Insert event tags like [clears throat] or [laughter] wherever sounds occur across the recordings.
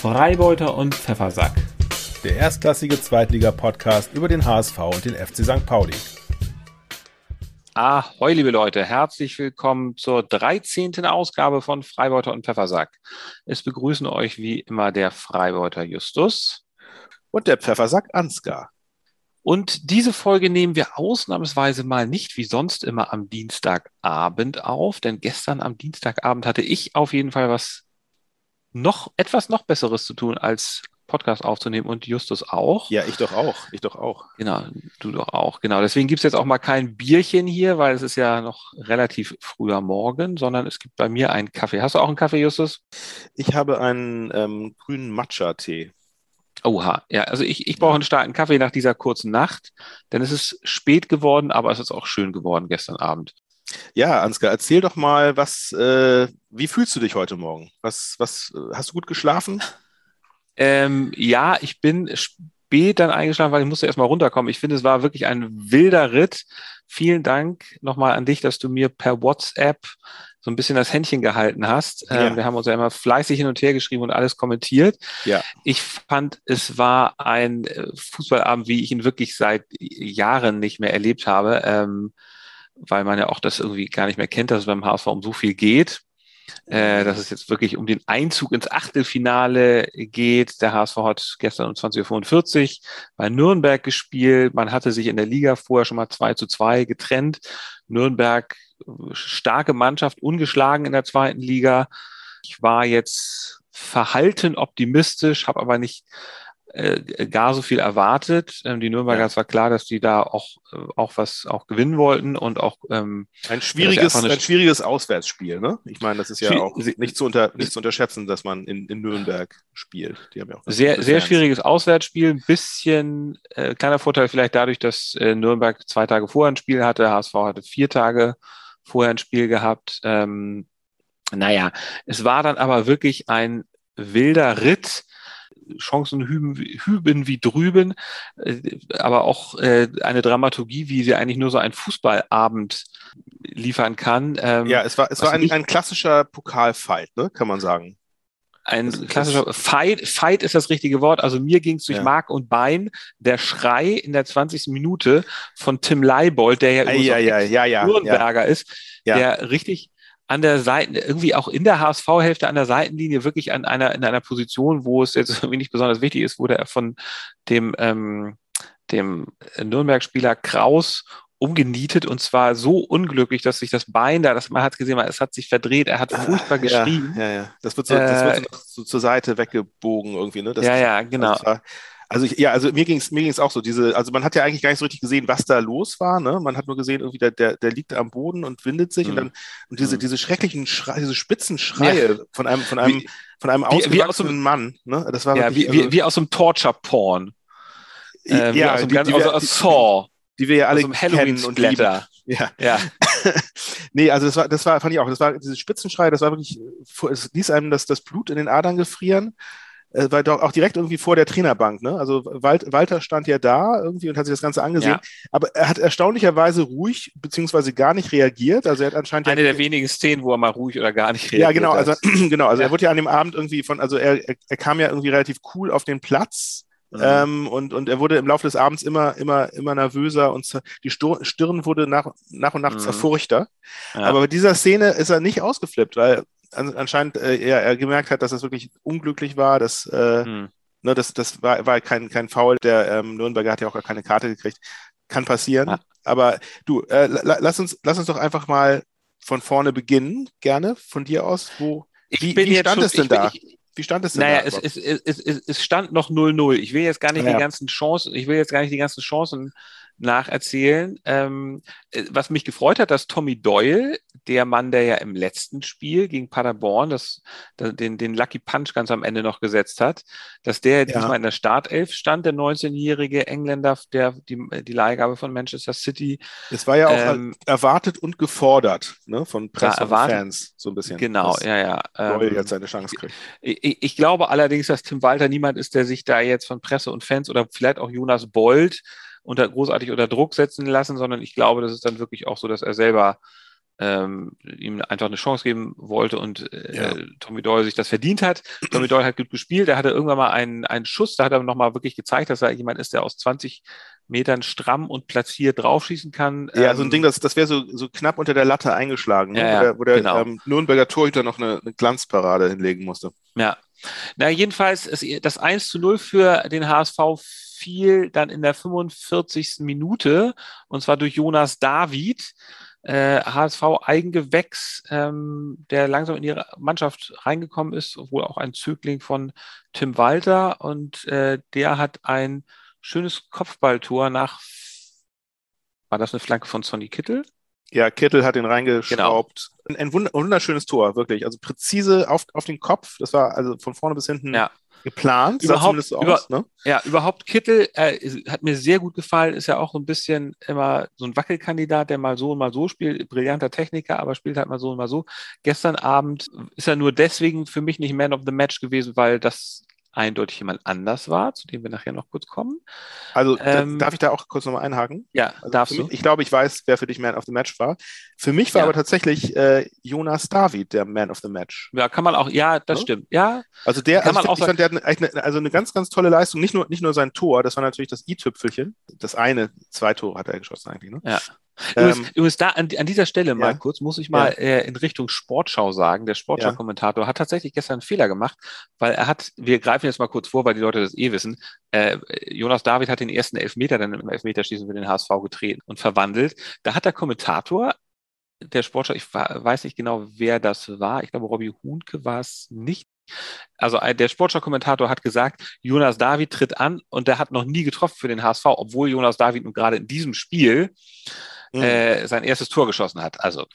Freibeuter und Pfeffersack. Der erstklassige Zweitliga-Podcast über den HSV und den FC St. Pauli. Ahoi, liebe Leute, herzlich willkommen zur 13. Ausgabe von Freibeuter und Pfeffersack. Es begrüßen euch wie immer der Freibeuter Justus und der Pfeffersack Ansgar. Und diese Folge nehmen wir ausnahmsweise mal nicht wie sonst immer am Dienstagabend auf, denn gestern am Dienstagabend hatte ich auf jeden Fall was noch etwas noch Besseres zu tun, als Podcast aufzunehmen und Justus auch. Ja, ich doch auch. Ich doch auch. Genau, du doch auch. Genau. Deswegen gibt es jetzt auch mal kein Bierchen hier, weil es ist ja noch relativ früher Morgen, sondern es gibt bei mir einen Kaffee. Hast du auch einen Kaffee, Justus? Ich habe einen ähm, grünen Matcha-Tee. Oha, ja, also ich, ich brauche einen starken Kaffee nach dieser kurzen Nacht, denn es ist spät geworden, aber es ist auch schön geworden gestern Abend. Ja, Ansgar, erzähl doch mal, was, äh, wie fühlst du dich heute Morgen? Was, was, äh, hast du gut geschlafen? [laughs] Ähm, ja, ich bin spät dann eingeschlafen, weil ich musste erstmal runterkommen. Ich finde, es war wirklich ein wilder Ritt. Vielen Dank nochmal an dich, dass du mir per WhatsApp so ein bisschen das Händchen gehalten hast. Ja. Ähm, wir haben uns ja immer fleißig hin und her geschrieben und alles kommentiert. Ja. Ich fand, es war ein äh, Fußballabend, wie ich ihn wirklich seit Jahren nicht mehr erlebt habe. Ähm, weil man ja auch das irgendwie gar nicht mehr kennt, dass es beim HSV um so viel geht. Äh, dass es jetzt wirklich um den Einzug ins Achtelfinale geht. Der HSV hat gestern um 20.45 Uhr bei Nürnberg gespielt. Man hatte sich in der Liga vorher schon mal 2 zu 2 getrennt. Nürnberg, starke Mannschaft, ungeschlagen in der zweiten Liga. Ich war jetzt verhalten optimistisch, habe aber nicht äh, gar so viel erwartet. Ähm, die Nürnberger, ja. es war klar, dass die da auch, äh, auch was auch gewinnen wollten und auch ähm, ein schwieriges, ein schwieriges Auswärtsspiel, ne? Ich meine, das ist ja auch nicht zu, unter, nicht zu unterschätzen, dass man in, in Nürnberg spielt. Die haben ja auch sehr, sehr schwieriges Auswärtsspiel, ein bisschen äh, kleiner Vorteil vielleicht dadurch, dass äh, Nürnberg zwei Tage vorher ein Spiel hatte, HSV hatte vier Tage vorher ein Spiel gehabt. Ähm, naja, es war dann aber wirklich ein wilder Ritt Chancen hüben, hüben wie drüben, äh, aber auch äh, eine Dramaturgie, wie sie eigentlich nur so ein Fußballabend liefern kann. Ähm, ja, es war, es war ein, ein klassischer Pokalfight, ne, kann man sagen. Ein das, klassischer Fight, Fight ist das richtige Wort. Also mir ging es durch ja. Mark und Bein. Der Schrei in der 20. Minute von Tim Leibold, der ja, ah, ja, ja, ja, ja, Nürnberger ist, der richtig an der Seite, irgendwie auch in der HSV-Hälfte an der Seitenlinie wirklich an einer, in einer Position, wo es jetzt [laughs] irgendwie nicht besonders wichtig ist, wurde er von dem, ähm, dem Nürnberg-Spieler Kraus umgenietet und zwar so unglücklich, dass sich das Bein da, das man hat gesehen, es hat sich verdreht, er hat furchtbar geschrien. Ja, ja, ja. Das wird so, das wird so, äh, so zur Seite weggebogen irgendwie, ne? Das, ja, ja, genau. Also also ich, ja, also mir ging es mir ging's auch so. Diese, also man hat ja eigentlich gar nicht so richtig gesehen, was da los war. Ne? Man hat nur gesehen, irgendwie der, der, der liegt am Boden und windet sich mhm. und dann und diese, mhm. diese schrecklichen Schrei, diese spitzen Schreie ja. von einem, von einem, wie, von einem ausgewachsenen Mann. Ne? Das war ja, wirklich, wie, also, wie, aus einem Torture-Porn. Äh, ja, aus, die, ganz, die, aus, aus Saw. Die wir ja alle kennen und lieben. Ja. ja. [laughs] nee, also das war, das war, fand ich auch, das war diese Spitzenschrei, das war wirklich, es ließ einem das, das Blut in den Adern gefrieren äh, war doch auch direkt irgendwie vor der Trainerbank. Ne? Also Walter stand ja da irgendwie und hat sich das Ganze angesehen. Ja. Aber er hat erstaunlicherweise ruhig beziehungsweise gar nicht reagiert. Also er hat anscheinend eine ja, der wenigen Szenen, wo er mal ruhig oder gar nicht reagiert. Ja, [clears throat] genau. Also genau. Also ja. er wurde ja an dem Abend irgendwie von, also er, er, er kam ja irgendwie relativ cool auf den Platz. Mhm. Ähm, und, und er wurde im Laufe des Abends immer, immer, immer nervöser und die Stirn wurde nach, nach und nach mhm. zerfurchter. Ja. Aber bei dieser Szene ist er nicht ausgeflippt, weil anscheinend äh, er, er gemerkt hat, dass das wirklich unglücklich war, dass äh, hm. ne, das, das war, war kein, kein Foul. Der ähm, Nürnberger hat ja auch gar keine Karte gekriegt. Kann passieren. Ah. Aber du, äh, lass, uns, lass uns doch einfach mal von vorne beginnen, gerne, von dir aus. Wo, wie, wie stand schon, es denn da? Ich, wie stand es denn naja, da? Naja, es, es, es, es, stand noch 0-0. Ich will jetzt gar nicht ja. die ganzen Chancen, ich will jetzt gar nicht die ganzen Chancen nacherzählen. Ähm, äh, was mich gefreut hat, dass Tommy Doyle, der Mann, der ja im letzten Spiel gegen Paderborn das, den, den Lucky Punch ganz am Ende noch gesetzt hat, dass der ja. diesmal in der Startelf stand, der 19-jährige Engländer, der die, die Leihgabe von Manchester City. Es war ja auch ähm, erwartet und gefordert ne, von Presse und Fans so ein bisschen. Genau, ja, ja. Doyle ähm, jetzt seine Chance kriegt. Ich, ich glaube allerdings, dass Tim Walter niemand ist, der sich da jetzt von Presse und Fans oder vielleicht auch Jonas Bold unter, großartig unter Druck setzen lassen, sondern ich glaube, das ist dann wirklich auch so, dass er selber ähm, ihm einfach eine Chance geben wollte und äh, ja. Tommy Doyle sich das verdient hat. Tommy Doyle hat gut gespielt, er hatte irgendwann mal einen, einen Schuss, da hat er nochmal wirklich gezeigt, dass er jemand ist, der aus 20 Metern stramm und platziert draufschießen kann. Ja, ähm, so ein Ding, das, das wäre so, so knapp unter der Latte eingeschlagen, ne? ja, wo der, wo der genau. ähm, Nürnberger Torhüter noch eine, eine, Glanzparade hinlegen musste. Ja. Na, jedenfalls, das 1 zu 0 für den HSV fiel dann in der 45. Minute und zwar durch Jonas David. Äh, HSV Eigengewächs, ähm, der langsam in ihre Mannschaft reingekommen ist, obwohl auch ein Zögling von Tim Walter und äh, der hat ein schönes Kopfballtor nach, war das eine Flanke von Sonny Kittel? Ja, Kittel hat ihn reingeschraubt. Genau. Ein, wunderschönes Tor, wirklich. Also präzise auf, auf den Kopf. Das war also von vorne bis hinten ja. geplant. Überhaupt, so über, aus, ne? Ja, überhaupt Kittel äh, hat mir sehr gut gefallen. Ist ja auch so ein bisschen immer so ein Wackelkandidat, der mal so und mal so spielt. Brillanter Techniker, aber spielt halt mal so und mal so. Gestern Abend ist er nur deswegen für mich nicht Man of the Match gewesen, weil das eindeutig jemand anders war, zu dem wir nachher noch kurz kommen. Also ähm, darf ich da auch kurz nochmal einhaken? Ja, also darfst mich, du. Ich glaube, ich weiß, wer für dich Man of the Match war. Für mich war ja. aber tatsächlich äh, Jonas David der Man of the Match. Ja, kann man auch, ja, das ja? stimmt. Ja. Also der, kann also man ich, auch fand, der hat eine, also eine ganz, ganz tolle Leistung. Nicht nur, nicht nur sein Tor, das war natürlich das i-Tüpfelchen. Das eine, zwei Tore hat er geschossen eigentlich, ne? Ja. Übrigens, ähm, übrigens da an, an, dieser Stelle mal ja. kurz, muss ich mal ja. äh, in Richtung Sportschau sagen. Der Sportschau-Kommentator hat tatsächlich gestern einen Fehler gemacht, weil er hat, wir greifen jetzt mal kurz vor, weil die Leute das eh wissen, äh, Jonas David hat den ersten Elfmeter dann im Elfmeterschießen für den HSV getreten und verwandelt. Da hat der Kommentator der Sportschau, ich weiß nicht genau, wer das war. Ich glaube, Robbie Huhnke war es nicht. Also der Sportschau-Kommentator hat gesagt, Jonas David tritt an und der hat noch nie getroffen für den HSV, obwohl Jonas David nun gerade in diesem Spiel mhm. äh, sein erstes Tor geschossen hat. Also.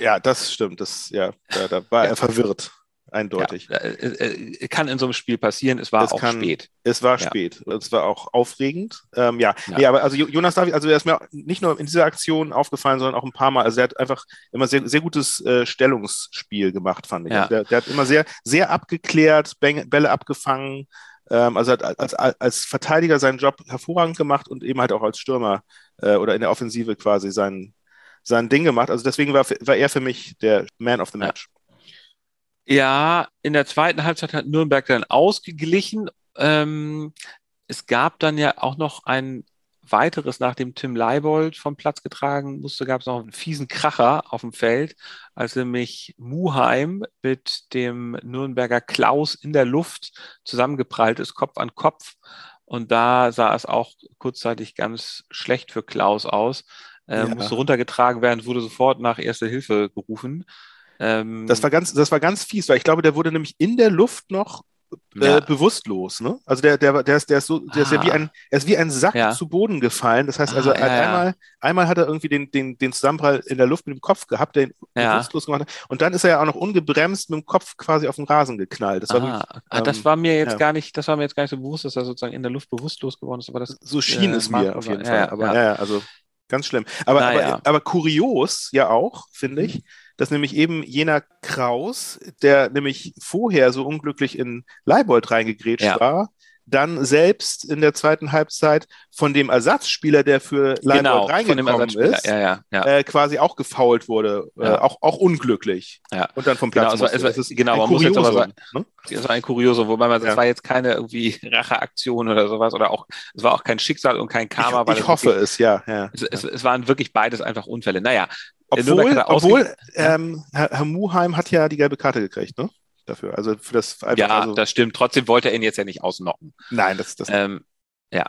Ja, das stimmt. Das, ja, da, da war er verwirrt. Eindeutig. Ja, äh, äh, kann in so einem Spiel passieren. Es war es auch kann, spät. Es war ja. spät. Es war auch aufregend. Ähm, ja. ja. Nee, aber also Jonas David, also er ist mir nicht nur in dieser Aktion aufgefallen, sondern auch ein paar Mal. Also er hat einfach immer sehr, sehr gutes äh, Stellungsspiel gemacht, fand ich. Also der, der, hat immer sehr, sehr abgeklärt, Bälle abgefangen. Ähm, also hat als, als Verteidiger seinen Job hervorragend gemacht und eben halt auch als Stürmer äh, oder in der Offensive quasi sein, sein Ding gemacht. Also deswegen war, war er für mich der Man of the Match. Ja, in der zweiten Halbzeit hat Nürnberg dann ausgeglichen. Ähm, es gab dann ja auch noch ein weiteres, nachdem Tim Leibold vom Platz getragen musste, gab es noch einen fiesen Kracher auf dem Feld, als nämlich Muheim mit dem Nürnberger Klaus in der Luft zusammengeprallt ist, Kopf an Kopf. Und da sah es auch kurzzeitig ganz schlecht für Klaus aus. Äh, ja. Musste runtergetragen werden, wurde sofort nach Erste Hilfe gerufen. Ähm, das war ganz, das war ganz fies, weil ich glaube, der wurde nämlich in der Luft noch äh, ja. bewusstlos, ne? Also der, der, der ist, der ist so, der ah. ist ja wie ah. ein, er ist wie ein Sack ja. zu Boden gefallen. Das heißt also, ah, ja, einmal, einmal hat er irgendwie den, den, den Zusammenprall in der Luft mit dem Kopf gehabt, der ihn bewusstlos gemacht hat. Und dann ist er ja auch noch ungebremst mit dem Kopf quasi auf den Rasen geknallt. Das war, wirklich, ah, das ähm, war mir jetzt gar nicht, das war mir jetzt gar nicht so bewusst, dass er sozusagen in der Luft bewusstlos geworden ist. Aber das, so schien äh, es mir auf jeden Fall. aber ja, also ganz schlimm. Aber, aber, aber kurios ja auch, finde ich. Dass nämlich eben jener Kraus, der nämlich vorher so unglücklich in Leibold reingegrätscht ja. war, dann selbst in der zweiten Halbzeit von dem Ersatzspieler, der für Leibold genau, reingekommen ist, ja, ja, äh, quasi auch gefault wurde, äh, auch, auch unglücklich. Und dann vom Platz genau, also, es war, genau, man muss jetzt aber sagen, ne? das war ein Kuriosum, wobei man, das war jetzt keine irgendwie [laughs] Racheaktion oder sowas oder auch, es war auch kein Schicksal und kein Karma. Ich, ich hoffe wirklich, es, ja. Es, es, es, waren wirklich beides einfach Unfälle. Naja, obwohl, obwohl ähm, Herr, Herr Muheim hat ja die gelbe Karte gekriegt, ne? Dafür. Also für das einfach, Ja, also, das stimmt. Trotzdem wollte er ihn jetzt ja nicht ausnocken. Nein, das, das ähm, ja.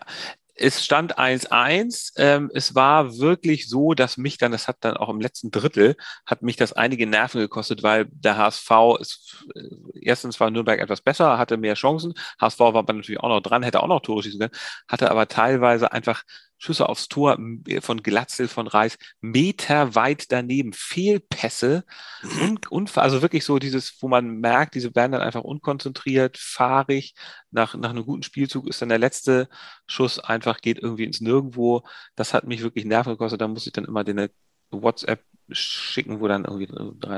Es stand 1-1. Ähm, es war wirklich so, dass mich dann, das hat dann auch im letzten Drittel, hat mich das einige Nerven gekostet, weil der HSV ist, äh, erstens war Nürnberg etwas besser, hatte mehr Chancen. HSV war aber natürlich auch noch dran, hätte auch noch Tore schießen können, hatte aber teilweise einfach Schüsse aufs Tor von Glatzel, von Reis, meterweit daneben, Fehlpässe, und, und, also wirklich so dieses, wo man merkt, diese werden dann einfach unkonzentriert, fahrig, nach, nach einem guten Spielzug ist dann der letzte Schuss einfach, geht irgendwie ins Nirgendwo. Das hat mich wirklich Nerven gekostet, da muss ich dann immer den WhatsApp schicken, wo dann irgendwie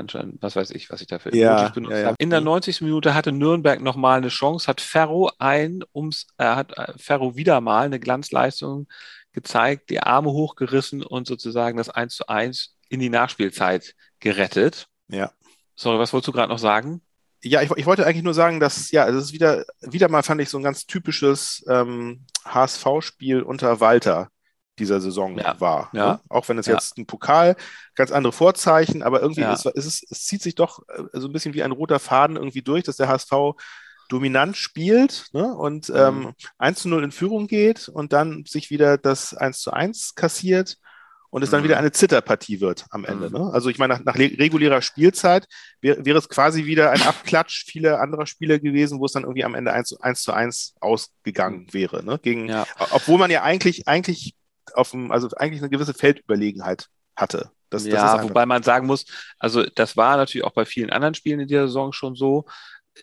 stand, was weiß ich, was ich dafür ja, benutzt ja, ja. habe. In der 90. Minute hatte Nürnberg nochmal eine Chance, hat Ferro ein, ums, er äh, hat äh, Ferro wieder mal eine Glanzleistung gezeigt, die Arme hochgerissen und sozusagen das 1 zu 1 in die Nachspielzeit gerettet. Ja. Sorry, was wolltest du gerade noch sagen? Ja, ich, ich, wollte eigentlich nur sagen, dass, ja, es ist wieder, wieder mal, fand ich, so ein ganz typisches ähm, HSV-Spiel unter Walter dieser Saison Ja. war. Ja. Ne? Auch wenn es Ja. jetzt ein Pokal, ganz andere Vorzeichen, aber irgendwie ist, ist es, es zieht sich doch äh, so ein bisschen wie ein roter Faden irgendwie durch, dass der HSV dominant spielt ne? und Mhm. ähm, 1 zu 0 in Führung geht und dann sich wieder das 1 zu 1 kassiert und es dann Mhm. wieder eine Zitterpartie wird am Ende. Mhm. Ne? Also ich meine, nach, nach regulärer Spielzeit wäre wäre es quasi wieder ein Abklatsch vieler anderer Spiele gewesen, wo es dann irgendwie am Ende 1 zu 1, zu 1 ausgegangen wäre. Ne? Gegen, Ja. Obwohl man ja eigentlich, eigentlich auf dem, also eigentlich eine gewisse Feldüberlegenheit hatte. Das, das ja, einfach- wobei man sagen muss, also das war natürlich auch bei vielen anderen Spielen in dieser Saison schon so.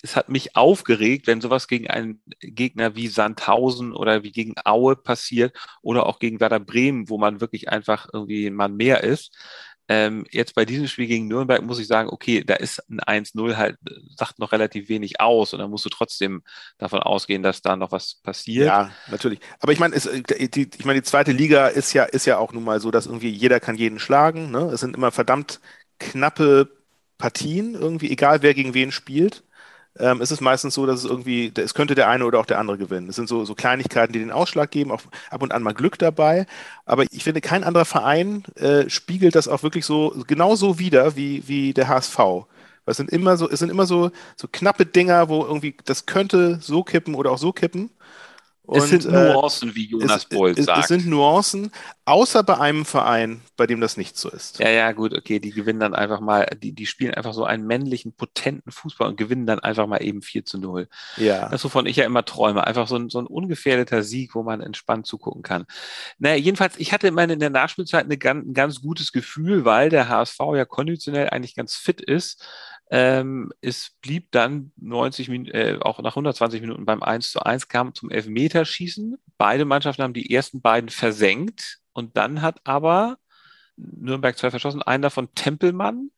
Es hat mich aufgeregt, wenn sowas gegen einen Gegner wie Sandhausen oder wie gegen Aue passiert oder auch gegen Werder Bremen, wo man wirklich einfach irgendwie ein Mann mehr ist. Ähm, jetzt bei diesem Spiel gegen Nürnberg muss ich sagen, okay, da ist ein 1-0 halt, sagt noch relativ wenig aus und dann musst du trotzdem davon ausgehen, dass da noch was passiert. Ja, natürlich. Aber ich meine, äh, die, ich meine, die zweite Liga ist ja, ist ja auch nun mal so, dass irgendwie jeder kann jeden schlagen. Ne? Es sind immer verdammt knappe Partien, irgendwie, egal wer gegen wen spielt. Ähm, es ist meistens so, dass es irgendwie, es könnte der eine oder auch der andere gewinnen. Es sind so, so Kleinigkeiten, die den Ausschlag geben, auch ab und an mal Glück dabei. Aber ich finde, kein anderer Verein äh, spiegelt das auch wirklich so genauso wider wie, wie der HSV. Es sind immer so, es sind immer so, so knappe Dinger, wo irgendwie das könnte so kippen oder auch so kippen. Es sind äh, Nuancen, wie Jonas Bolt es, sagt. es sind Nuancen, außer bei einem Verein, bei dem das nicht so ist. Ja, ja, gut, okay, die gewinnen dann einfach mal, die, die spielen einfach so einen männlichen, potenten Fußball und gewinnen dann einfach mal eben 4 zu 0. Ja. Das, wovon ich ja immer träume, einfach so ein, so ein ungefährdeter Sieg, wo man entspannt zugucken kann. Naja, jedenfalls, ich hatte meine in der Nachspielzeit eine ganz, ein ganz gutes Gefühl, weil der HSV ja konditionell eigentlich ganz fit ist. Ähm, es blieb dann 90 Minuten, äh, auch nach 120 Minuten beim 1 zu 1, kam zum Elfmeterschießen. Beide Mannschaften haben die ersten beiden versenkt und dann hat aber Nürnberg zwei verschossen, einen davon Tempelmann,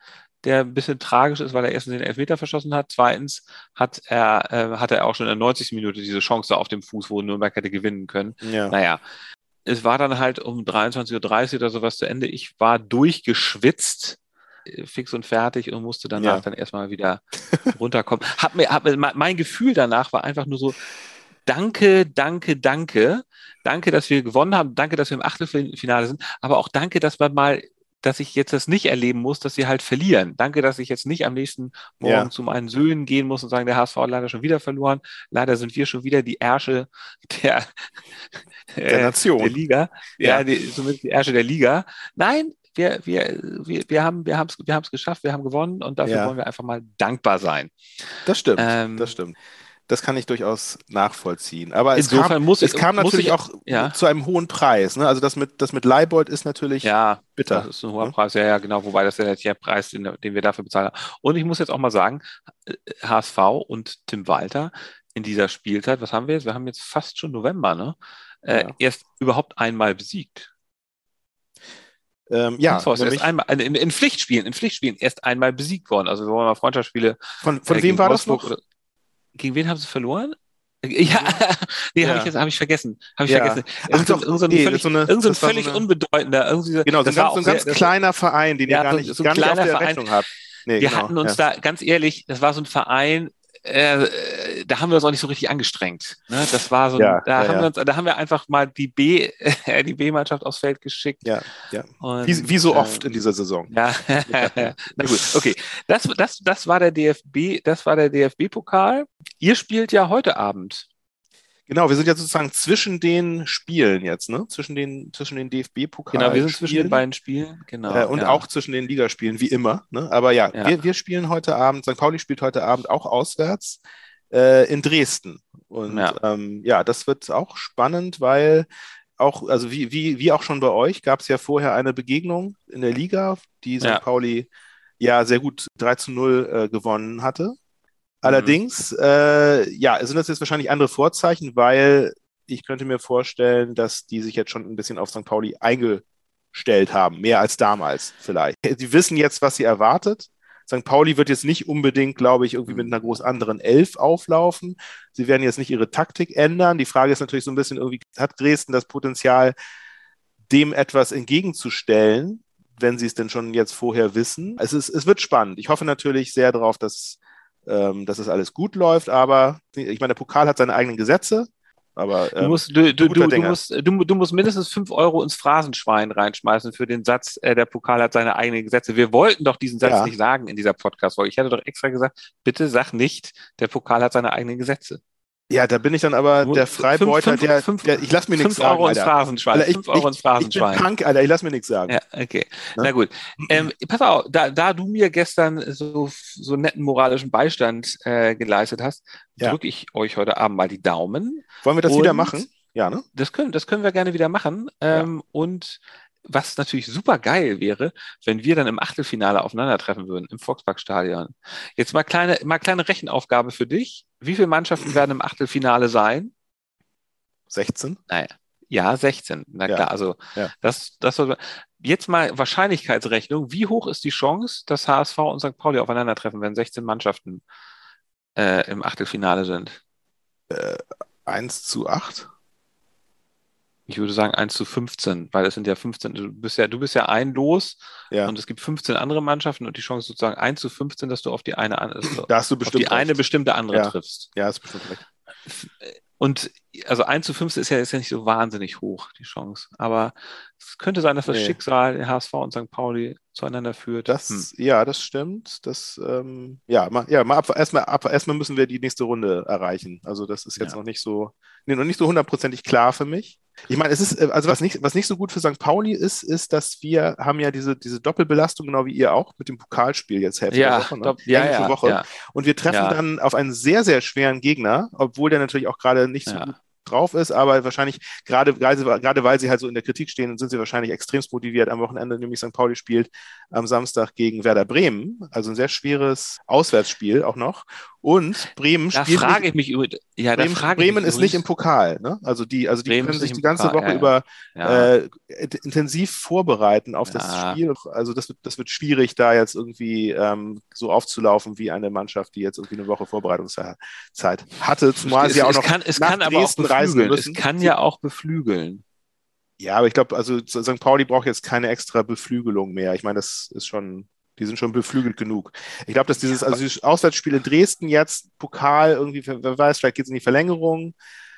der ein bisschen tragisch ist, weil er erstens den Elfmeter verschossen hat. Zweitens hat er, äh, hatte er auch schon in der 90. Minute diese Chance auf dem Fuß, wo Nürnberg hätte gewinnen können. Ja. Naja, es war dann halt um 23.30 Uhr oder sowas zu Ende. Ich war durchgeschwitzt, fix und fertig und musste danach Ja. dann erstmal wieder [laughs] runterkommen. Hab mir, hab, mein Gefühl danach war einfach nur so, danke, danke, danke. Danke, dass wir gewonnen haben. Danke, dass wir im Achtelfinale sind. Aber auch danke, dass man mal, dass ich jetzt das nicht erleben muss, dass sie halt verlieren. Danke, dass ich jetzt nicht am nächsten Morgen Ja. zu meinen Söhnen gehen muss und sagen, der HSV hat leider schon wieder verloren. Leider sind wir schon wieder die Ärsche der, Der Nation. der Liga. Ja, Ja. die, zumindest die Ärsche der Liga. Nein, wir, wir, wir, wir haben wir es wir haben's geschafft, wir haben gewonnen und dafür Ja. wollen wir einfach mal dankbar sein. Das stimmt. Ähm, das stimmt. Das kann ich durchaus nachvollziehen. Aber es kam, muss es kam muss natürlich ich- auch ja. zu einem hohen Preis. Ne? Also das mit, das mit Leibold ist natürlich Ja, bitter. Das ist ein hoher Ne? Preis, ja, ja, genau, wobei das ja der Preis, den, den wir dafür bezahlen. Und ich muss jetzt auch mal sagen, äh, HSV und Tim Walter in dieser Spielzeit, was haben wir jetzt? Wir haben jetzt fast schon November, ne? Äh, Ja. Erst überhaupt einmal besiegt. Ähm, ja, nämlich, einmal, in, in Pflichtspielen, in Pflichtspielen erst einmal besiegt worden. Also wir wollen mal Freundschaftsspiele. von, von äh, wem war das Wolfsburg noch? Oder, gegen wen haben sie verloren? Äh, Ja, [laughs] nee, Ja. habe ich jetzt hab ich vergessen. Habe ich Ja. vergessen. Ach Irgend so, doch, irgend so ein nee, völlig, so eine- irgend so ein das war so völlig eine- unbedeutender. Irgendwie, Genau, so das ein war ganz, so ein sehr- ganz das- kleiner Verein, den Ja, ihr gar nicht, so gar nicht auf der Verein. Rechnung habt. Nee, Wir genau, hatten uns ja. da, ganz ehrlich, das war so ein Verein, äh, äh, da haben wir uns auch nicht so richtig angestrengt. Ne? Das war so, Ja, da ja, haben ja. wir uns, da haben wir einfach mal die B, [laughs] die B-Mannschaft aufs Feld geschickt. Ja, ja. Und, Wie, wie so äh, oft in dieser Saison. Ja, [laughs] na gut, okay. Das, das, das war der DFB, das war der DFB-Pokal. Ihr spielt ja heute Abend. Genau, wir sind ja sozusagen zwischen den Spielen jetzt, ne? Zwischen den, zwischen den DFB-Pokal. Genau, wir sind zwischen den beiden Spielen. Genau. Äh, und ja. auch zwischen den Ligaspielen, wie immer. Ne? Aber ja, Ja. Wir, wir spielen heute Abend, St. Pauli spielt heute Abend auch auswärts äh, in Dresden. Und Ja. Ähm, ja, das wird auch spannend, weil auch, also wie, wie, wie auch schon bei euch, gab es ja vorher eine Begegnung in der Liga, die St. Ja. Pauli ja sehr gut 3 zu 0 äh, gewonnen hatte. Mhm. Allerdings, äh, ja, sind das jetzt wahrscheinlich andere Vorzeichen, weil ich könnte mir vorstellen, dass die sich jetzt schon ein bisschen auf St. Pauli eingestellt haben, mehr als damals vielleicht. Sie wissen jetzt, was sie erwartet. St. Pauli wird jetzt nicht unbedingt, glaube ich, irgendwie mit einer groß anderen Elf auflaufen. Sie werden jetzt nicht ihre Taktik ändern. Die Frage ist natürlich so ein bisschen irgendwie, hat Dresden das Potenzial, dem etwas entgegenzustellen? wenn sie es denn schon jetzt vorher wissen. Es, ist, es wird spannend. Ich hoffe natürlich sehr darauf, dass, ähm, dass es alles gut läuft, aber ich meine, der Pokal hat seine eigenen Gesetze. Aber, ähm, du, musst, du, du, du, musst, du, du musst mindestens fünf Euro ins Phrasenschwein reinschmeißen für den Satz, äh, der Pokal hat seine eigenen Gesetze. Wir wollten doch diesen Satz ja. nicht sagen in dieser Podcast-Folge. Ich hätte doch extra gesagt, bitte sag nicht, der Pokal hat seine eigenen Gesetze. Ja, da bin ich dann aber der Freibeuter, der, der, ich lass mir nichts sagen. Euro ins Phrasenschwein. Alter, ich, 5 Euro ins Phrasenschwein. Ich bin Punk, Alter, ich lass mir nichts sagen. Ja, okay. Ne? Na gut. Ähm, pass auf, da, da du mir gestern so, so netten moralischen Beistand äh, geleistet hast, ja. drücke ich euch heute Abend mal die Daumen. Wollen wir das wieder machen? Ja, ne? Das können, das können wir gerne wieder machen. Ähm, ja. Und was natürlich super geil wäre, wenn wir dann im Achtelfinale aufeinandertreffen würden, im Volksparkstadion. Jetzt mal kleine, mal kleine Rechenaufgabe für dich. Wie viele Mannschaften werden im Achtelfinale sein? 16? Naja. Ja, 16. Na klar, also ja. das, das jetzt mal Wahrscheinlichkeitsrechnung. Wie hoch ist die Chance, dass HSV und St. Pauli aufeinandertreffen, wenn 16 Mannschaften äh, im Achtelfinale sind? Äh, 1 zu 8? Ich würde sagen 1 zu 15, weil es sind ja 15, du bist ja, du bist ja ein Los ja. und es gibt 15 andere Mannschaften und die Chance sozusagen 1 zu 15, dass du auf die eine, da hast du bestimmt auf die eine bestimmte andere ja. triffst. Ja, ist bestimmt recht. Und also 1 zu 15 ist ja, ist ja nicht so wahnsinnig hoch, die Chance. Aber es könnte sein, dass das nee. Schicksal der HSV und St. Pauli zueinander führt. Das, hm. Ja, das stimmt. Das, ähm, ja, mal, ja, mal ab, erstmal, ab, erstmal müssen wir die nächste Runde erreichen. Also das ist jetzt ja. noch nicht so, nee, noch nicht so hundertprozentig klar für mich. Ich meine, es ist, äh, also was nicht, was nicht so gut für St. Pauli ist, ist, dass wir haben ja diese, diese Doppelbelastung, genau wie ihr auch, mit dem Pokalspiel jetzt Hälfte ja, Woche, ne? ja, ja, Woche. Und wir treffen dann auf einen sehr, sehr schweren Gegner, obwohl der natürlich auch gerade nicht so gut drauf ist, aber wahrscheinlich gerade, gerade weil sie halt so in der Kritik stehen, sind sie wahrscheinlich extremst motiviert am Wochenende, nämlich St. Pauli spielt am Samstag gegen Werder Bremen, also ein sehr schweres Auswärtsspiel auch noch. Und Bremen da spielt. frage ich mich über. Ja, Bremen, Bremen ist nicht im Pokal. Ne? Also die, also die Bremen können sich die ganze Pokal, Woche ja, über ja. Äh, intensiv vorbereiten auf ja. das Spiel. Also das wird, das wird schwierig, da jetzt irgendwie ähm, so aufzulaufen wie eine Mannschaft, die jetzt irgendwie eine Woche Vorbereitungszeit hatte. Zumal es, sie auch noch es kann, es kann aber auch müssen. Es kann ja auch beflügeln. Ja, aber ich glaube, also St. Pauli braucht jetzt keine extra Beflügelung mehr. Ich meine, das ist schon die sind schon beflügelt genug. Ich glaube, dass dieses, also dieses Auswärtsspiel in Dresden jetzt, Pokal, irgendwie, wer weiß, vielleicht geht es in die Verlängerung.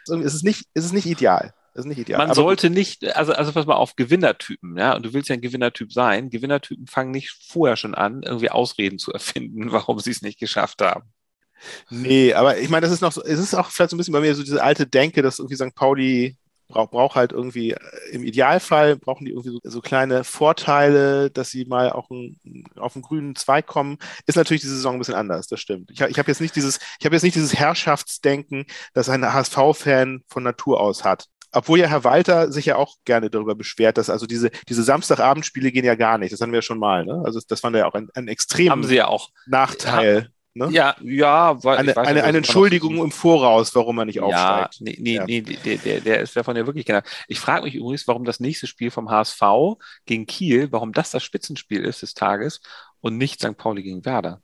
Es ist nicht, es ist nicht ideal. Es ist nicht ideal. Man Aber sollte nicht, also, also pass mal auf Gewinnertypen, ja, und du willst ja ein Gewinnertyp sein. Gewinnertypen fangen nicht vorher schon an, irgendwie Ausreden zu erfinden, [laughs] warum sie es nicht geschafft haben. Nee, aber ich meine, das ist noch so, es ist auch vielleicht so ein bisschen bei mir so diese alte Denke, dass irgendwie St. Pauli braucht brauch halt irgendwie, äh, im Idealfall brauchen die irgendwie so, so kleine Vorteile, dass sie mal auch auf einen grünen Zweig kommen. Ist natürlich diese Saison ein bisschen anders, das stimmt. Ich, ich habe jetzt nicht dieses, ich habe jetzt nicht dieses Herrschaftsdenken, das ein HSV-Fan von Natur aus hat. Obwohl ja Herr Walter sich ja auch gerne darüber beschwert, dass also diese, diese Samstagabendspiele gehen ja gar nicht. Das hatten wir ja schon mal. Ne? Also das fand ja auch ein, ein extrem Haben sie ja auch. Nachteil. Ne? Ja, ja, weil eine, eine, eine Entschuldigung im Voraus, warum er nicht aufsteigt. Ja, nee, nee, ja. nee der, der, der ist davon ja wirklich genau. Ich frage mich übrigens, warum das nächste Spiel vom HSV gegen Kiel, warum das das Spitzenspiel ist des Tages und nicht St. Pauli gegen Werder.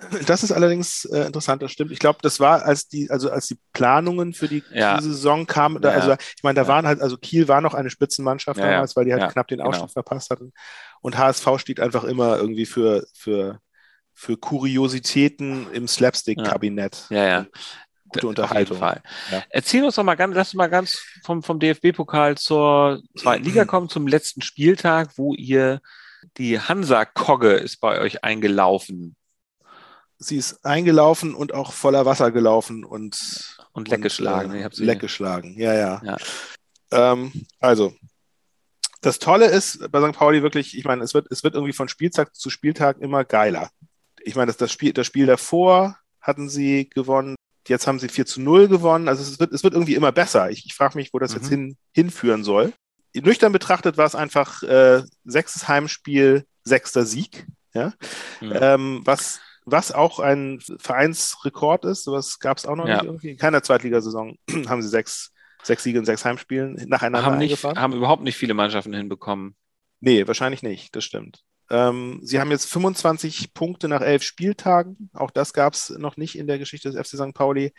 [laughs] Das ist allerdings äh, interessant, das stimmt. Ich glaube, das war, als die, also als die Planungen für die, ja. die Saison kamen, da, ja. also ich meine, da ja. waren halt, also Kiel war noch eine Spitzenmannschaft damals, weil die halt knapp den Aufstieg genau. verpasst hatten. Und HSV steht einfach immer irgendwie für, für für Kuriositäten im Slapstick-Kabinett. Ja, ja. ja. Gute Unterhaltung. Fall. Ja. Erzähl uns doch mal ganz, lass uns mal ganz vom, vom DFB-Pokal zur zweiten Liga kommen, zum letzten Spieltag, wo ihr die Hansa-Kogge ist bei euch eingelaufen. Sie ist eingelaufen und auch voller Wasser gelaufen und, und leckgeschlagen. Und, äh, leckgeschlagen, ja, ja. ja. Ähm, also, das Tolle ist bei St. Pauli wirklich, ich meine, es wird, es wird irgendwie von Spieltag zu Spieltag immer geiler ich meine, das, das, Spiel, das Spiel davor hatten sie gewonnen, jetzt haben sie 4 zu 0 gewonnen. Also es wird, es wird irgendwie immer besser. Ich, ich frage mich, wo das mhm. jetzt hin, hinführen soll. Nüchtern betrachtet war es einfach äh, sechstes Heimspiel, sechster Sieg. Ja? Mhm. Ähm, was, was auch ein Vereinsrekord ist, sowas gab es auch noch ja. nicht irgendwie. In keiner Zweitligasaison [clears throat] haben sie sechs, sechs Siege in sechs Heimspielen nacheinander haben, nicht, haben überhaupt nicht viele Mannschaften hinbekommen. Nee, wahrscheinlich nicht, das stimmt. Ähm, sie haben jetzt 25 Punkte nach elf Spieltagen. Auch das gab es noch nicht in der Geschichte des FC St. Pauli.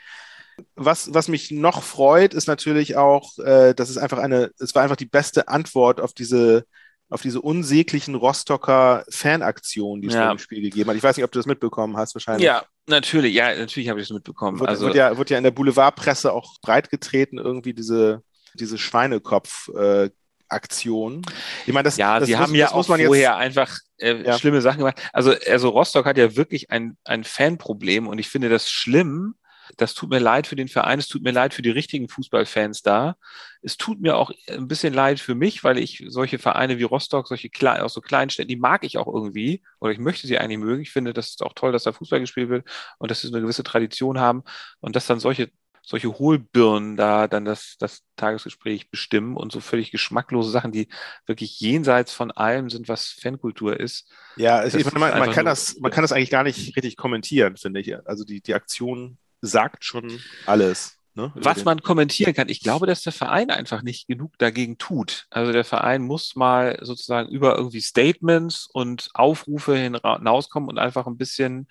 Was, was mich noch freut, ist natürlich auch, äh, dass es einfach eine, es war einfach die beste Antwort auf diese auf diese unsäglichen Rostocker Fanaktionen, die es ja. im Spiel gegeben hat. Ich weiß nicht, ob du das mitbekommen hast, wahrscheinlich. Ja, natürlich, ja, natürlich habe ich das mitbekommen. Wird, also, wird, ja, wird ja in der Boulevardpresse auch breitgetreten, irgendwie diese, diese Schweinekopf- äh, Aktion. Ich meine, das, ja, das sie muss, haben ja auch vorher jetzt, einfach äh, ja. schlimme Sachen gemacht. Also, also Rostock hat ja wirklich ein, ein Fanproblem und ich finde das schlimm, das tut mir leid für den Verein, es tut mir leid für die richtigen Fußballfans da. Es tut mir auch ein bisschen leid für mich, weil ich solche Vereine wie Rostock, solche Kle aus so kleinen Städten, die mag ich auch irgendwie oder ich möchte sie eigentlich mögen. Ich finde, das ist auch toll, dass da Fußball gespielt wird und dass sie eine gewisse Tradition haben und dass dann solche solche Hohlbirnen da dann das, das Tagesgespräch bestimmen und so völlig geschmacklose Sachen, die wirklich jenseits von allem sind, was Fankultur ist. Ja, ich meine, man, man kann das, man kann das eigentlich gar nicht richtig kommentieren, finde ich. Also die, die Aktion sagt schon alles. Ne, Was man kommentieren kann, ich glaube, dass der Verein einfach nicht genug dagegen tut. Also der Verein muss mal sozusagen über irgendwie Statements und Aufrufe hinauskommen und einfach ein bisschen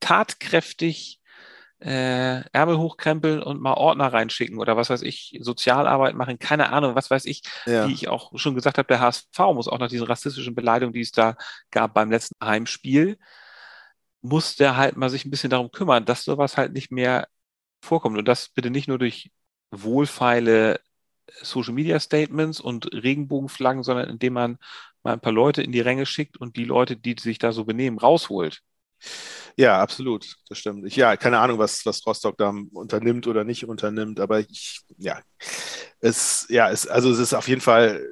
tatkräftig äh, Ärmel hochkrempeln und mal Ordner reinschicken oder was weiß ich, Sozialarbeit machen, keine Ahnung, was weiß ich, ja. wie ich auch schon gesagt habe, der HSV muss auch nach diesen rassistischen Beleidigungen, die es da gab beim letzten Heimspiel, muss der halt mal sich ein bisschen darum kümmern, dass sowas halt nicht mehr vorkommt. Und das bitte nicht nur durch wohlfeile Social Media Statements und Regenbogenflaggen, sondern indem man mal ein paar Leute in die Ränge schickt und die Leute, die sich da so benehmen, rausholt. Ja, absolut, das stimmt. Ich, ja, keine Ahnung, was, was Rostock da unternimmt oder nicht unternimmt, aber ich, ja, es, ja, es, also es ist auf jeden Fall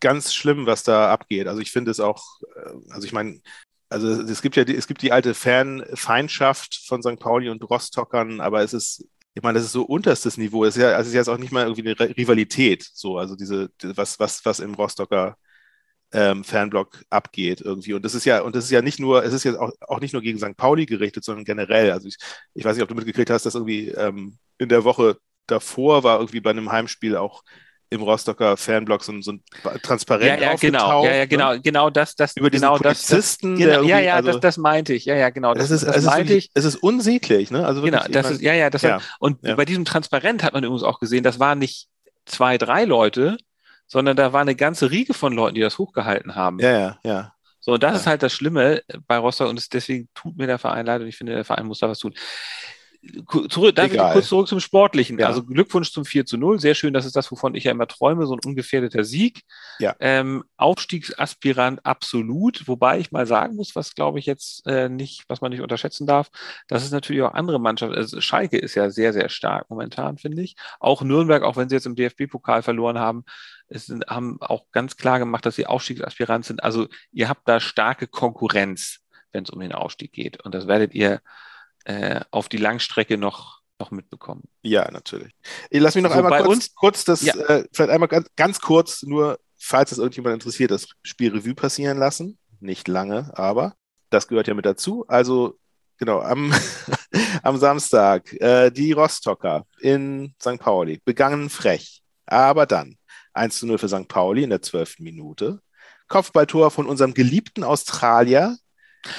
ganz schlimm, was da abgeht. Also ich finde es auch, äh, also ich meine, also es gibt ja die, es gibt die alte Fanfeindschaft von St. Pauli und Rostockern, aber es ist, ich meine, das ist so unterstes Niveau. Es ist ja, also es ist jetzt auch nicht mal irgendwie eine Rivalität, so, also diese, was, was, was im Rostocker ähm, Fanblock abgeht irgendwie. Und das ist ja, und das ist ja nicht nur, es ist ja auch, auch nicht nur gegen St. Pauli gerichtet, sondern generell. Also ich, ich weiß nicht, ob du mitgekriegt hast, dass irgendwie ähm, in der Woche davor war irgendwie bei einem Heimspiel auch im Rostocker Fanblog so, so ein Transparent ja, ja, genau, ja, ja, ne? genau, genau das, das über genau Polizisten, das, das, genau, ja, ja, also, das, das meinte ich, ja, ja, genau, das, das ist, das es meinte ist, ich. Es ist unsäglich, ne? Also wirklich, genau, das ist, ja, ja, das ja, hat, und ja. bei diesem Transparent hat man übrigens auch gesehen, das waren nicht zwei, drei Leute, sondern da war eine ganze Riege von Leuten, die das hochgehalten haben. Ja, ja, ja. So, und das ja. ist halt das Schlimme bei Rostock und deswegen tut mir der Verein leid und ich finde, der Verein muss da was tun zurück, ich kurz zurück zum Sportlichen. Ja. Also Glückwunsch zum 4 zu 0. Sehr schön, das ist das, wovon ich ja immer träume, so ein ungefährdeter Sieg. Ja. Ähm, Aufstiegsaspirant absolut, wobei ich mal sagen muss, was glaube ich jetzt äh, nicht, was man nicht unterschätzen darf, das ist natürlich auch andere Mannschaften. Also Schalke ist ja sehr, sehr stark momentan, finde ich. Auch Nürnberg, auch wenn sie jetzt im DFB-Pokal verloren haben, es sind, haben auch ganz klar gemacht, dass sie Aufstiegsaspirant sind. Also ihr habt da starke Konkurrenz, wenn es um den Aufstieg geht. Und das werdet ihr äh, auf die Langstrecke noch, noch mitbekommen. Ja, natürlich. Ich lass mich noch so, einmal kurz, kurz das, ja. äh, vielleicht einmal ganz, ganz kurz, nur falls es irgendjemand interessiert, das Spiel Revue passieren lassen. Nicht lange, aber das gehört ja mit dazu. Also genau, am, [laughs] am Samstag, äh, die Rostocker in St. Pauli begangen frech, aber dann 1 zu 0 für St. Pauli in der 12. Minute. Kopfballtor von unserem geliebten Australier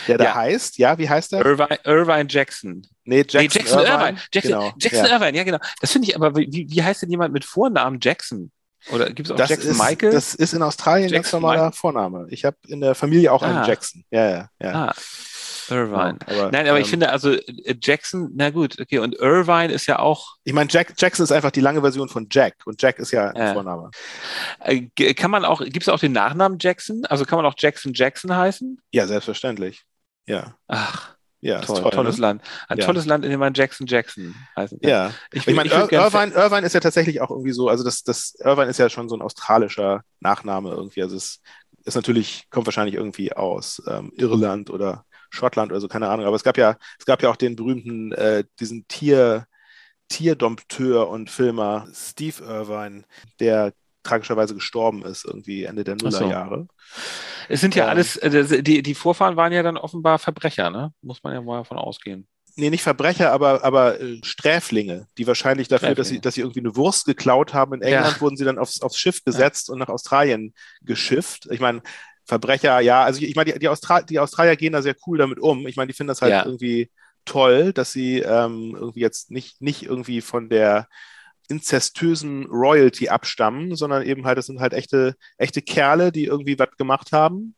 der da heißt, ja, wie heißt der? Irvine, Irvine Jackson. Nee, Jackson, nee, Jackson Irvine. Irvine. Jackson, genau. Jackson ja. Irvine, ja, genau. Das finde ich aber, wie, wie heißt denn jemand mit Vornamen Jackson? Oder gibt es auch das Jackson ist, Michael? Das ist in Australien Jackson ganz normaler Michael. Vorname. Ich habe in der Familie auch ah. einen Jackson. Ja, ja, ja. Ah. Irvine. Ja, aber, Nein, aber ähm, ich finde, also äh, Jackson, na gut, okay, und Irvine ist ja auch. Ich meine, Jack, Jackson ist einfach die lange Version von Jack und Jack ist ja ein Vorname. Äh, kann man auch, gibt es auch den Nachnamen Jackson? Also kann man auch Jackson Jackson heißen? Ja, selbstverständlich. Ja. Ach. Ja, toll, toll, tolles ne? Land. Ein ja. tolles Land, in dem man Jackson Jackson heißt. Ja, ich, ich meine, Ir Irvine, Irvine ist ja tatsächlich auch irgendwie so, also das, das Irvine ist ja schon so ein australischer Nachname irgendwie. Also es ist natürlich, kommt wahrscheinlich irgendwie aus ähm, Irland oder Schottland oder so, keine Ahnung. Aber es gab ja, es gab ja auch den berühmten, äh, diesen Tier, Tierdompteur und Filmer Steve Irvine, der tragischerweise gestorben ist, irgendwie Ende der Nullerjahre. So. Es sind ja ähm, alles, äh, die, die Vorfahren waren ja dann offenbar Verbrecher, ne? Muss man ja mal davon ausgehen. Nee, nicht Verbrecher, aber, aber äh, Sträflinge, die wahrscheinlich dafür, dass sie, dass sie irgendwie eine Wurst geklaut haben. In England ja. wurden sie dann aufs, aufs Schiff gesetzt ja. und nach Australien geschifft. Ich meine, Verbrecher, ja, also ich meine, die, die, Austra die Australier gehen da sehr cool damit um. Ich meine, die finden das halt ja. irgendwie toll, dass sie ähm, irgendwie jetzt nicht, nicht irgendwie von der inzestösen Royalty abstammen, sondern eben halt, das sind halt echte, echte Kerle, die irgendwie was gemacht haben,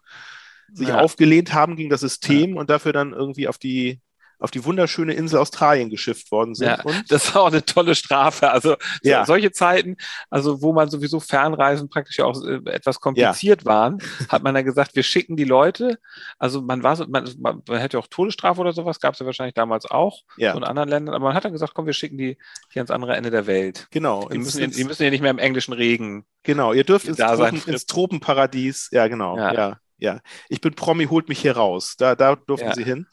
sich ja. aufgelehnt haben gegen das System ja. und dafür dann irgendwie auf die auf die wunderschöne Insel Australien geschifft worden sind. Ja, das war auch eine tolle Strafe. Also ja. solche Zeiten, also wo man sowieso Fernreisen praktisch auch äh, etwas kompliziert ja. waren, hat man dann gesagt, wir schicken die Leute. Also man war so, man, man hätte auch Todesstrafe oder sowas, gab es ja wahrscheinlich damals auch ja. in anderen Ländern, aber man hat dann gesagt, komm, wir schicken die hier ans andere Ende der Welt. Genau. Die müssen, die müssen ja nicht mehr im englischen Regen. Genau, ihr dürft ins, Tropen, ins Tropenparadies. Ja, genau. ja. ja. Ja, ich bin Promi, holt mich hier raus. Da, da durften ja. sie hin.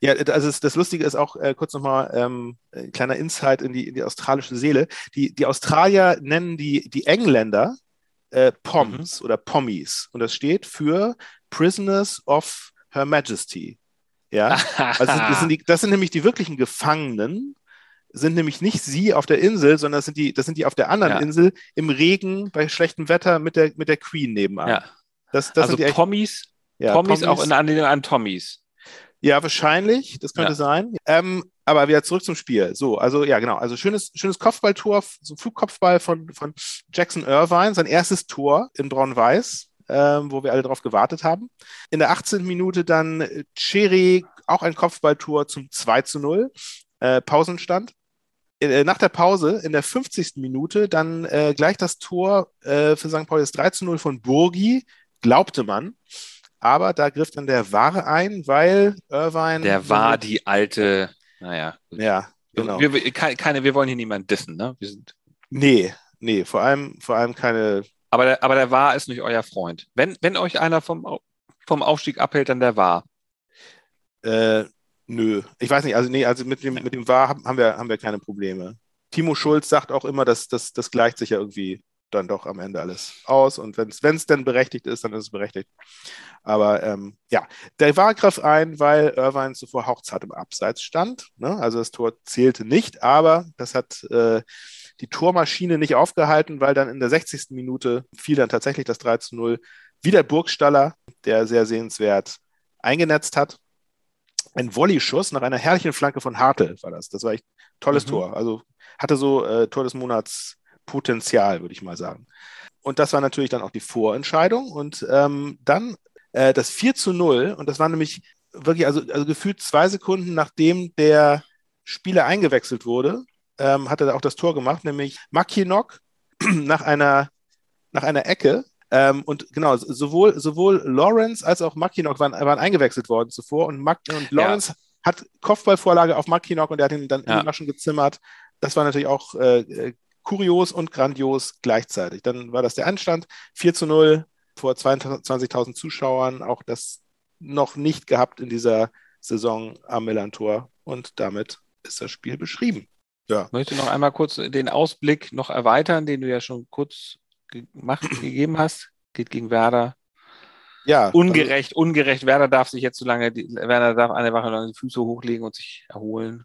Ja, also das Lustige ist auch äh, kurz nochmal ähm, ein kleiner Insight in die, in die australische Seele. Die, die Australier nennen die, die Engländer äh, Poms mhm. oder Pommies und das steht für Prisoners of Her Majesty. Ja, [laughs] also das sind, die, das sind nämlich die wirklichen Gefangenen, sind nämlich nicht sie auf der Insel, sondern das sind die, das sind die auf der anderen ja. Insel im Regen bei schlechtem Wetter mit der, mit der Queen nebenan. Ja. Das, das also Pommies, ja, Pommies, Pommies auch in Anlehnung an Tommys. Ja, wahrscheinlich. Das könnte ja. sein. Ähm, aber wieder zurück zum Spiel. So, also ja, genau. Also schönes, schönes Kopfballtor, so Flugkopfball von, von Jackson Irvine, sein erstes Tor in Braun-Weiß, ähm, wo wir alle drauf gewartet haben. In der 18. Minute dann Cherry, auch ein Kopfballtor zum 2 zu 0. Äh, Pausenstand. Äh, nach der Pause in der 50. Minute dann äh, gleich das Tor äh, für St. Pauli das 3 zu 0 von Burgi, glaubte man. Aber da griff dann der Wahre ein, weil Irvine. Der war die alte, naja. Ja, genau. Wir, keine, wir wollen hier niemanden dissen, ne? Wir sind nee, nee, vor allem, vor allem keine. Aber der, aber der war ist nicht euer Freund. Wenn, wenn euch einer vom, vom Aufstieg abhält, dann der war. Äh, nö. Ich weiß nicht, also nee, also mit dem, mit dem war haben wir, haben wir keine Probleme. Timo Schulz sagt auch immer, dass das, das gleicht sich ja irgendwie dann doch am Ende alles aus. Und wenn es denn berechtigt ist, dann ist es berechtigt. Aber ähm, ja, der war griff ein, weil Irvine zuvor hauchzart im Abseits stand. Ne? Also das Tor zählte nicht, aber das hat äh, die Tormaschine nicht aufgehalten, weil dann in der 60. Minute fiel dann tatsächlich das 3 zu 0. Wieder Burgstaller, der sehr sehenswert eingenetzt hat. Ein Volley-Schuss nach einer herrlichen Flanke von Hartl war das. Das war echt tolles mhm. Tor. Also hatte so äh, Tor des Monats Potenzial, würde ich mal sagen. Und das war natürlich dann auch die Vorentscheidung. Und ähm, dann äh, das 4 zu 0, und das war nämlich wirklich, also, also gefühlt zwei Sekunden nachdem der Spieler eingewechselt wurde, ähm, hat er auch das Tor gemacht, nämlich Makinok [clears throat] nach einer, nach einer Ecke. Ähm, und genau, sowohl, sowohl Lawrence als auch Makinok waren, waren eingewechselt worden zuvor. Und, Mac und Lawrence ja. hat Kopfballvorlage auf Makinok und der hat ihn dann ja. in die Maschen gezimmert. Das war natürlich auch äh, kurios und grandios gleichzeitig. Dann war das der Anstand 4 zu 0 vor 22.000 Zuschauern, auch das noch nicht gehabt in dieser Saison am Millantor und damit ist das Spiel beschrieben. Ja. Ich möchte noch einmal kurz den Ausblick noch erweitern, den du ja schon kurz gemacht, [clears throat] gegeben hast. Geht gegen Werder. Ja. Ungerecht, also, ungerecht. Werder darf sich jetzt so lange, Werder darf eine Woche lang die Füße hochlegen und sich erholen.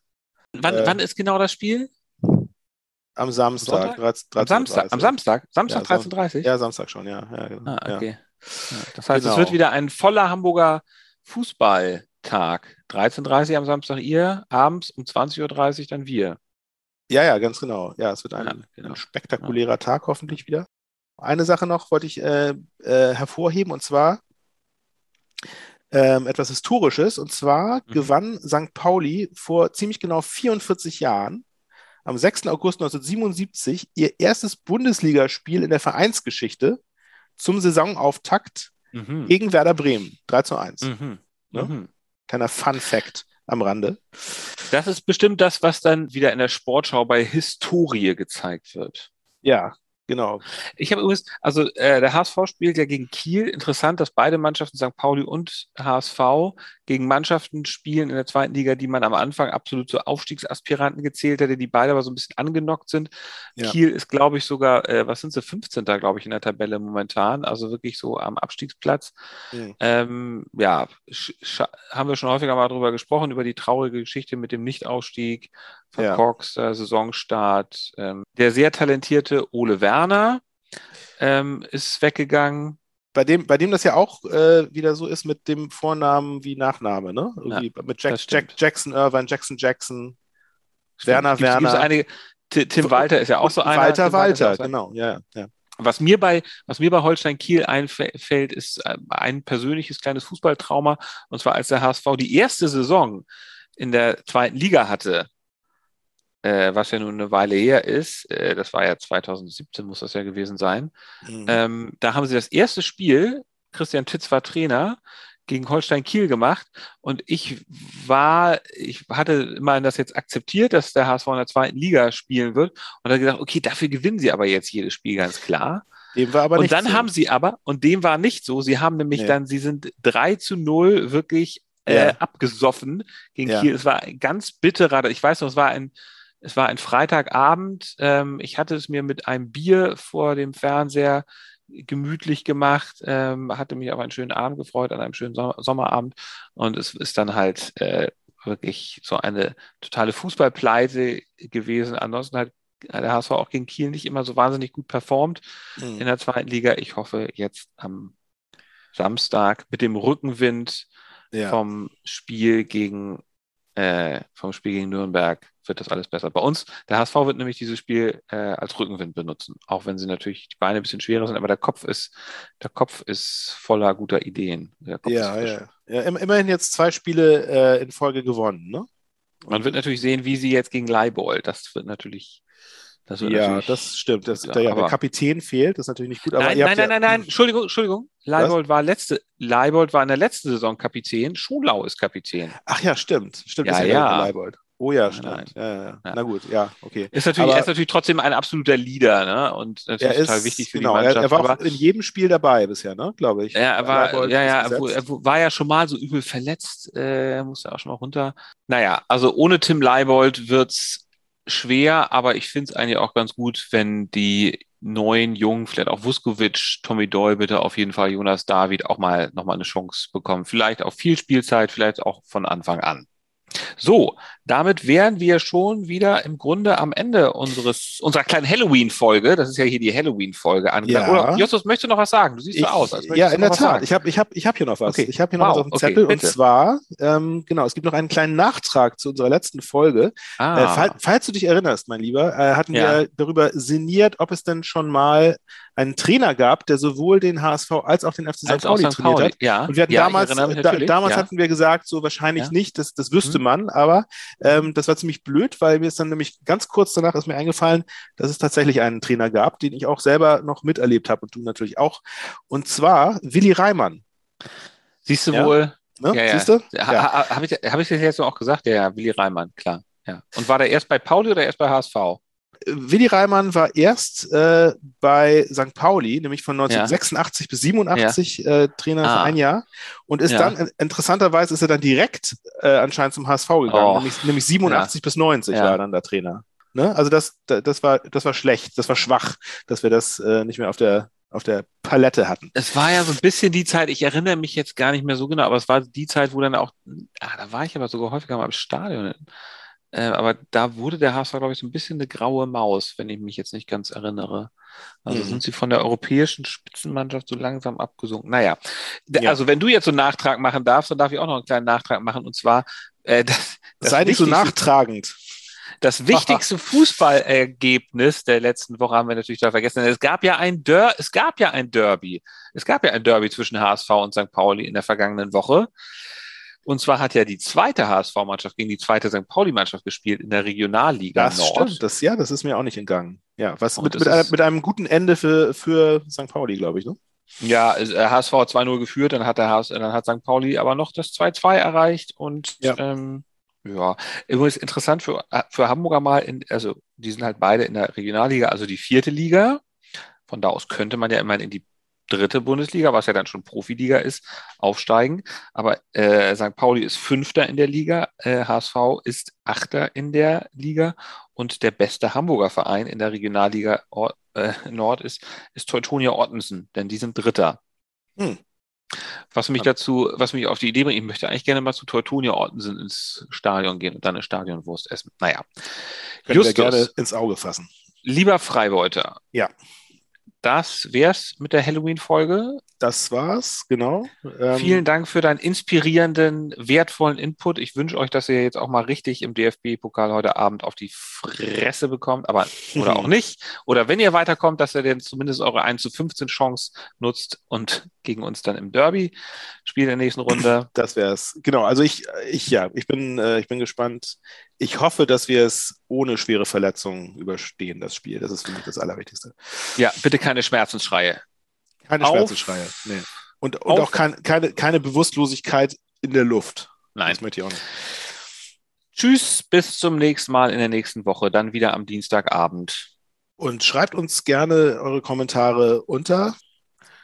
Wann, äh, wann ist genau das Spiel? Am Samstag. 13, 13 am Samstag, am Samstag? Samstag ja, 13.30 Ja, Samstag schon, ja. ja, genau. ah, okay. Ja. das heißt, genau. es wird wieder ein voller Hamburger Fußballtag. 13.30 Uhr am Samstag ihr, abends um 20.30 Uhr dann wir. Ja, ja, ganz genau. Ja, es wird ein, genau. ein spektakulärer Tag hoffentlich wieder. Eine Sache noch wollte ich äh, äh, hervorheben und zwar ähm, etwas Historisches. Und zwar mhm. gewann St. Pauli vor ziemlich genau 44 Jahren am 6. August 1977 ihr erstes Bundesligaspiel in der Vereinsgeschichte zum Saisonauftakt mhm. gegen Werder Bremen. 3 zu 1. Mhm. Ne? Mhm. Kleiner Fun Fact am Rande. Das ist bestimmt das, was dann wieder in der Sportschau bei Historie gezeigt wird. Ja, Genau. Ich habe übrigens, also äh, der HSV spielt ja gegen Kiel. Interessant, dass beide Mannschaften, St. Pauli und HSV, gegen Mannschaften spielen in der zweiten Liga, die man am Anfang absolut zu Aufstiegsaspiranten gezählt hätte, die beide aber so ein bisschen angenockt sind. Ja. Kiel ist, glaube ich, sogar, äh, was sind sie, 15. glaube ich, in der Tabelle momentan, also wirklich so am Abstiegsplatz. Mhm. Ähm, ja, haben wir schon häufiger mal drüber gesprochen, über die traurige Geschichte mit dem Nichtausstieg verkorkster ja. Saisonstart. Ähm, der sehr talentierte Ole Werner ähm, ist weggegangen. Bei dem, bei dem das ja auch äh, wieder so ist mit dem Vornamen wie Nachname, ne? Ja, mit Jack, Jack, Jackson Irvine, Jackson Jackson, Stimmt. Werner gibt's, Werner. Gibt's einige, Tim Walter ist ja auch so einer. Walter, Walter, genau, ja, ja. Was mir bei, was mir bei Holstein Kiel einfällt, ist äh, ein persönliches kleines Fußballtrauma. Und zwar als der HSV die erste Saison in der zweiten Liga hatte, äh, was ja nun eine Weile her ist. Äh, das war ja 2017, muss das ja gewesen sein. Mhm. Ähm, da haben sie das erste Spiel, Christian Titz war Trainer, gegen Holstein Kiel gemacht und ich war, ich hatte immerhin das jetzt akzeptiert, dass der HSV in der zweiten Liga spielen wird und habe gedacht, okay, dafür gewinnen sie aber jetzt jedes Spiel ganz klar. Dem war aber und nicht dann so. haben sie aber, und dem war nicht so, sie haben nämlich Nee. dann, sie sind 3 zu 0 wirklich äh, Ja. abgesoffen gegen Ja. Kiel. Es war ein ganz bitterer, ich weiß noch, es war ein, es war ein Freitagabend. Ähm, ich hatte es mir mit einem Bier vor dem Fernseher gemütlich gemacht, ähm, hatte mich auf einen schönen Abend gefreut, an einem schönen Sommer Sommerabend. Und es ist dann halt äh, wirklich so eine totale Fußballpleite gewesen. Ansonsten hat der HSV auch gegen Kiel nicht immer so wahnsinnig gut performt Mhm. in der zweiten Liga. Ich hoffe jetzt am Samstag mit dem Rückenwind ja. vom Spiel gegen äh, vom Spiel gegen Nürnberg wird das alles besser. Bei uns, der HSV wird nämlich dieses Spiel äh, als Rückenwind benutzen, auch wenn sie natürlich die Beine ein bisschen schwerer sind, aber der Kopf ist, der Kopf ist voller guter Ideen. Ja, ja. ja. im- Immerhin jetzt zwei Spiele äh, in Folge gewonnen, ne? Man wird natürlich sehen, wie sie jetzt gegen Leibold, das wird natürlich, das Ja, das stimmt. Das, Ja, der, der aber- Kapitän fehlt, das ist natürlich nicht gut. Aber nein, nein, nein, nein, nein, Entschuldigung, Entschuldigung. Leibold war letzte, Leibold war in der letzten Saison Kapitän, Schonlau ist Kapitän. Ach ja, stimmt. Stimmt, Ja, ist ja. ja. Leibold. Oh ja, stimmt. Ja, ja, ja. Na gut, ja, okay. Ist natürlich, Aber- er ist natürlich trotzdem ein absoluter Leader, ne? Und natürlich Er total ist, wichtig für genau, die Mannschaft. er, er war aber in jedem Spiel dabei bisher, ne? Glaube ich. ja, er war, ja, ist ja, er, er war ja schon mal so übel verletzt, äh, musste auch schon mal runter. Naja, also ohne Tim Leibold wird's schwer, aber ich finde es eigentlich auch ganz gut, wenn die neuen Jungen, vielleicht auch Vuskovic, Tommy Doyle bitte auf jeden Fall, Jonas David auch mal nochmal eine Chance bekommen. Vielleicht auch viel Spielzeit, vielleicht auch von Anfang an. So, damit wären wir schon wieder im Grunde am Ende unseres, unserer kleinen Halloween-Folge. Das ist ja hier die Halloween-Folge angesagt. Ja. Oder Justus, möchtest du noch was sagen? Du siehst so Ich- aus. Als ja, in der Tat. Ich habe ich hab, ich hab hier noch was. Okay. Ich habe hier noch Wow, was auf dem okay, Zettel. bitte. Und zwar, ähm, genau, es gibt noch einen kleinen Nachtrag zu unserer letzten Folge. Äh, Ah, fall, falls du dich erinnerst, mein Lieber, äh, hatten Ja. wir darüber sinniert, ob es denn schon mal einen Trainer gab, der sowohl den HSV als auch den FC St. als Pauli St. trainiert Pauli. hat. Ja, Und wir hatten ja, damals, da, damals ja. hatten wir gesagt, so wahrscheinlich Ja. nicht, das, das wüsste Mhm. man, aber ähm, das war ziemlich blöd, weil mir ist dann nämlich ganz kurz danach ist mir eingefallen, dass es tatsächlich einen Trainer gab, den ich auch selber noch miterlebt habe und du natürlich auch. Und zwar Willi Reimann. Siehst du Ja. wohl, Ne? Ja, ja. Siehst du? ha, ha, habe ich, hab ich das jetzt auch gesagt? Ja, ja, Willi Reimann, klar. Ja. Und war der erst bei Pauli oder erst bei HSV? Willi Reimann war erst äh, bei St. Pauli, nämlich von 1986 bis 87 äh, Trainer für Ah. ein Jahr und ist Ja. dann, äh, interessanterweise ist er dann direkt äh, anscheinend zum HSV gegangen, Oh. nämlich, nämlich 87 bis 90 Ja. war er dann der Trainer. Ne? Also das, da- das, war, das war schlecht, das war schwach, dass wir das äh, nicht mehr auf der, auf der Palette hatten. Es war ja so ein bisschen die Zeit, ich erinnere mich jetzt gar nicht mehr so genau, aber es war die Zeit, wo dann auch, ah, da war ich aber sogar häufiger mal im Stadion. Äh, aber da wurde der HSV, glaube ich, so ein bisschen eine graue Maus, wenn ich mich jetzt nicht ganz erinnere. Also Mhm. sind sie von der europäischen Spitzenmannschaft so langsam abgesunken. Naja, Ja. also wenn du jetzt so einen Nachtrag machen darfst, dann darf ich auch noch einen kleinen Nachtrag machen. Und zwar, äh, das, das Sei nicht so nachtragend. Das wichtigste Fußballergebnis der letzten Woche haben wir natürlich da vergessen. Es gab ja ein Der es gab ja ein Derby. Es gab ja ein Derby zwischen HSV und St. Pauli in der vergangenen Woche. Und zwar hat ja die zweite HSV-Mannschaft gegen die zweite St. Pauli-Mannschaft gespielt in der Regionalliga Das Nord. stimmt, das, ja, das ist mir auch nicht entgangen. Ja, was Und mit, mit, einem, mit einem guten Ende für, für St. Pauli, glaube ich, ne? Ja, es- äh, HSV hat 2-0 geführt, dann hat der HS, dann hat St. Pauli aber noch das 2-2 erreicht und Ja. ähm, ja, übrigens interessant für, für Hamburger mal, in, also die sind halt beide in der Regionalliga, also die vierte Liga. Von da aus könnte man ja immerhin in die dritte Bundesliga, was ja dann schon Profiliga ist, aufsteigen. Aber äh, St. Pauli ist Fünfter in der Liga, äh, HSV ist Achter in der Liga und der beste Hamburger Verein in der Regionalliga Or äh, Nord ist, ist Teutonia Ottensen, denn die sind Dritter. Hm. Was mich dazu, was mich auf die Idee bringt, ich möchte eigentlich gerne mal zu Teutonia Ottensen ins Stadion gehen und dann eine Stadionwurst essen. Naja. Können wir Justus, gerne ins Auge fassen. lieber Freibeuter. Ja. Das wär's mit der Halloween-Folge. Das war's, genau. Ähm, Vielen Dank für deinen inspirierenden, wertvollen Input. Ich wünsche euch, dass ihr jetzt auch mal richtig im DFB-Pokal heute Abend auf die Fresse bekommt, aber [laughs] oder auch nicht. Oder wenn ihr weiterkommt, dass ihr denn zumindest eure 1 zu 15 Chance nutzt und gegen uns dann im Derby spielt in der nächsten Runde. Das wär's. Genau, also ich, ich ja, ich bin, äh, ich bin gespannt. Ich hoffe, dass wir es ohne schwere Verletzungen überstehen, das Spiel. Das ist für mich das Allerwichtigste. Ja, bitte keine Schmerzensschreie. Keine auf, Schmerzensschreie. Nee. Und, und auch kein, keine, keine Bewusstlosigkeit in der Luft. Nein. Das möchte ich auch nicht. Tschüss, bis zum nächsten Mal in der nächsten Woche, dann wieder am Dienstagabend. Und schreibt uns gerne eure Kommentare unter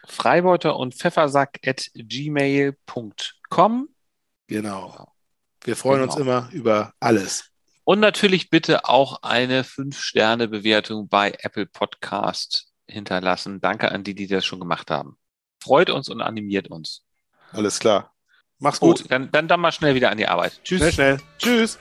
Freibeuter und Pfeffersack at gmail.com. Genau. Wir freuen genau. uns immer über alles. Und natürlich bitte auch eine 5-Sterne-Bewertung bei Apple Podcast hinterlassen. Danke an die, die das schon gemacht haben. Freut uns und animiert uns. Alles klar. Mach's gut. Oh, dann, dann, dann mal schnell wieder an die Arbeit. Tschüss. Schnell, schnell. Tschüss.